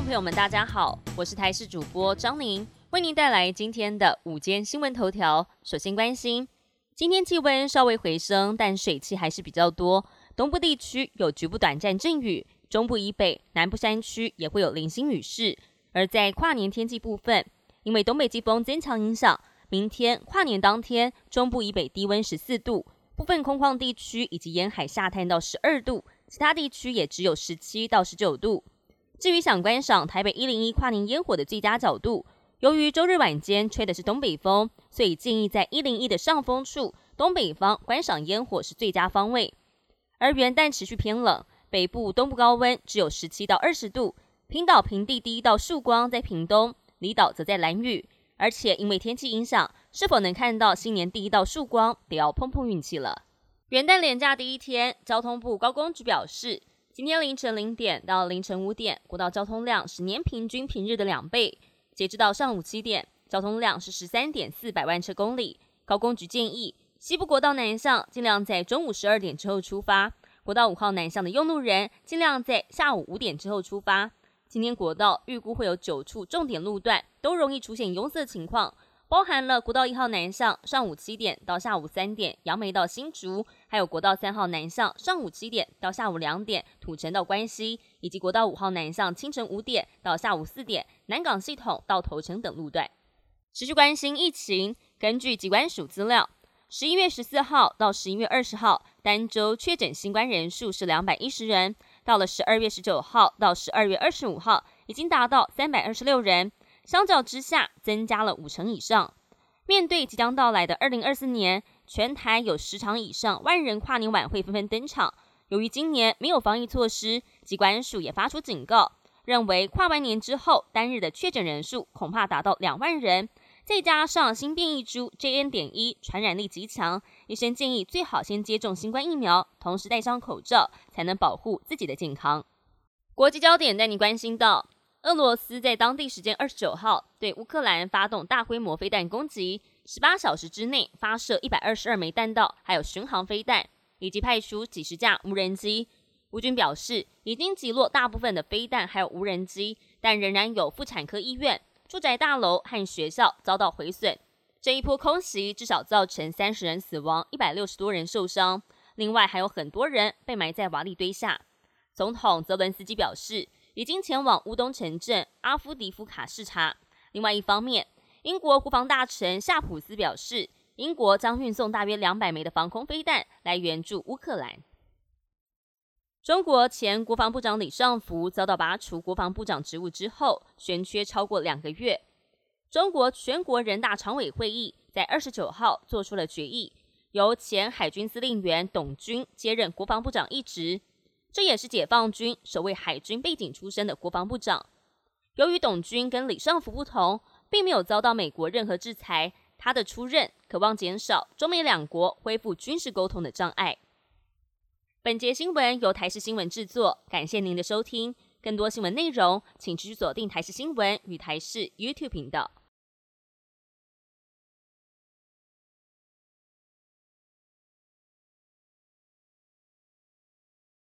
朋友们，大家好，我是台视主播张宁，为您带来今天的午间新闻头条。首先关心，今天气温稍微回升，但水汽还是比较多，东部地区有局部短暂阵雨，中部以北、南部山区也会有零星雨势。而在跨年天气部分，因为东北季风增强影响，明天跨年当天，中部以北低温十四度，部分空旷地区以及沿海下探到十二度，其他地区也只有十七到十九度。至于想观赏台北一零一跨年烟火的最佳角度，由于周日晚间吹的是东北风，所以建议在一零一的上风处东北方观赏烟火是最佳方位。而元旦持续偏冷，北部、东部高温只有十七到二十度，平岛平地第一道曙光在屏东，离岛则在蓝屿。而且因为天气影响，是否能看到新年第一道曙光，得要碰碰运气了。元旦连假第一天，交通部高工局表示。今天凌晨零点到凌晨五点，国道交通量是年平均平日的两倍。截至到上午七点，交通量是十三点四百万车公里。高工局建议，西部国道南向尽量在中午十二点之后出发；国道五号南向的用路人尽量在下午五点之后出发。今天国道预估会有九处重点路段都容易出现拥塞情况。包含了国道一号南向上午七点到下午三点，杨梅到新竹；还有国道三号南向上午七点到下午两点，土城到关西；以及国道五号南向清晨五点到下午四点，南港系统到头城等路段。持续关心疫情，根据疾管署资料，十一月十四号到十一月二十号，单周确诊新冠人数是两百一十人；到了十二月十九号到十二月二十五号，已经达到三百二十六人。相较之下，增加了五成以上。面对即将到来的二零二四年，全台有十场以上万人跨年晚会纷纷登场。由于今年没有防疫措施，机关署也发出警告，认为跨完年之后单日的确诊人数恐怕达到两万人。再加上新变异株 JN. 点一传染力极强，医生建议最好先接种新冠疫苗，同时戴上口罩，才能保护自己的健康。国际焦点带你关心到。俄罗斯在当地时间二十九号对乌克兰发动大规模飞弹攻击，十八小时之内发射一百二十二枚弹道，还有巡航飞弹，以及派出几十架无人机。乌军表示，已经击落大部分的飞弹还有无人机，但仍然有妇产科医院、住宅大楼和学校遭到毁损。这一波空袭至少造成三十人死亡，一百六十多人受伤，另外还有很多人被埋在瓦砾堆下。总统泽伦斯基表示。已经前往乌东城镇阿夫迪夫卡视察。另外一方面，英国国防大臣夏普斯表示，英国将运送大约两百枚的防空飞弹来援助乌克兰。中国前国防部长李尚福遭到拔除国防部长职务之后，悬缺超过两个月。中国全国人大常委会议在二十九号做出了决议，由前海军司令员董军接任国防部长一职。这也是解放军首位海军背景出身的国防部长。由于董军跟李尚福不同，并没有遭到美国任何制裁，他的出任渴望减少中美两国恢复军事沟通的障碍。本节新闻由台视新闻制作，感谢您的收听。更多新闻内容，请继续锁定台视新闻与台视 YouTube 频道。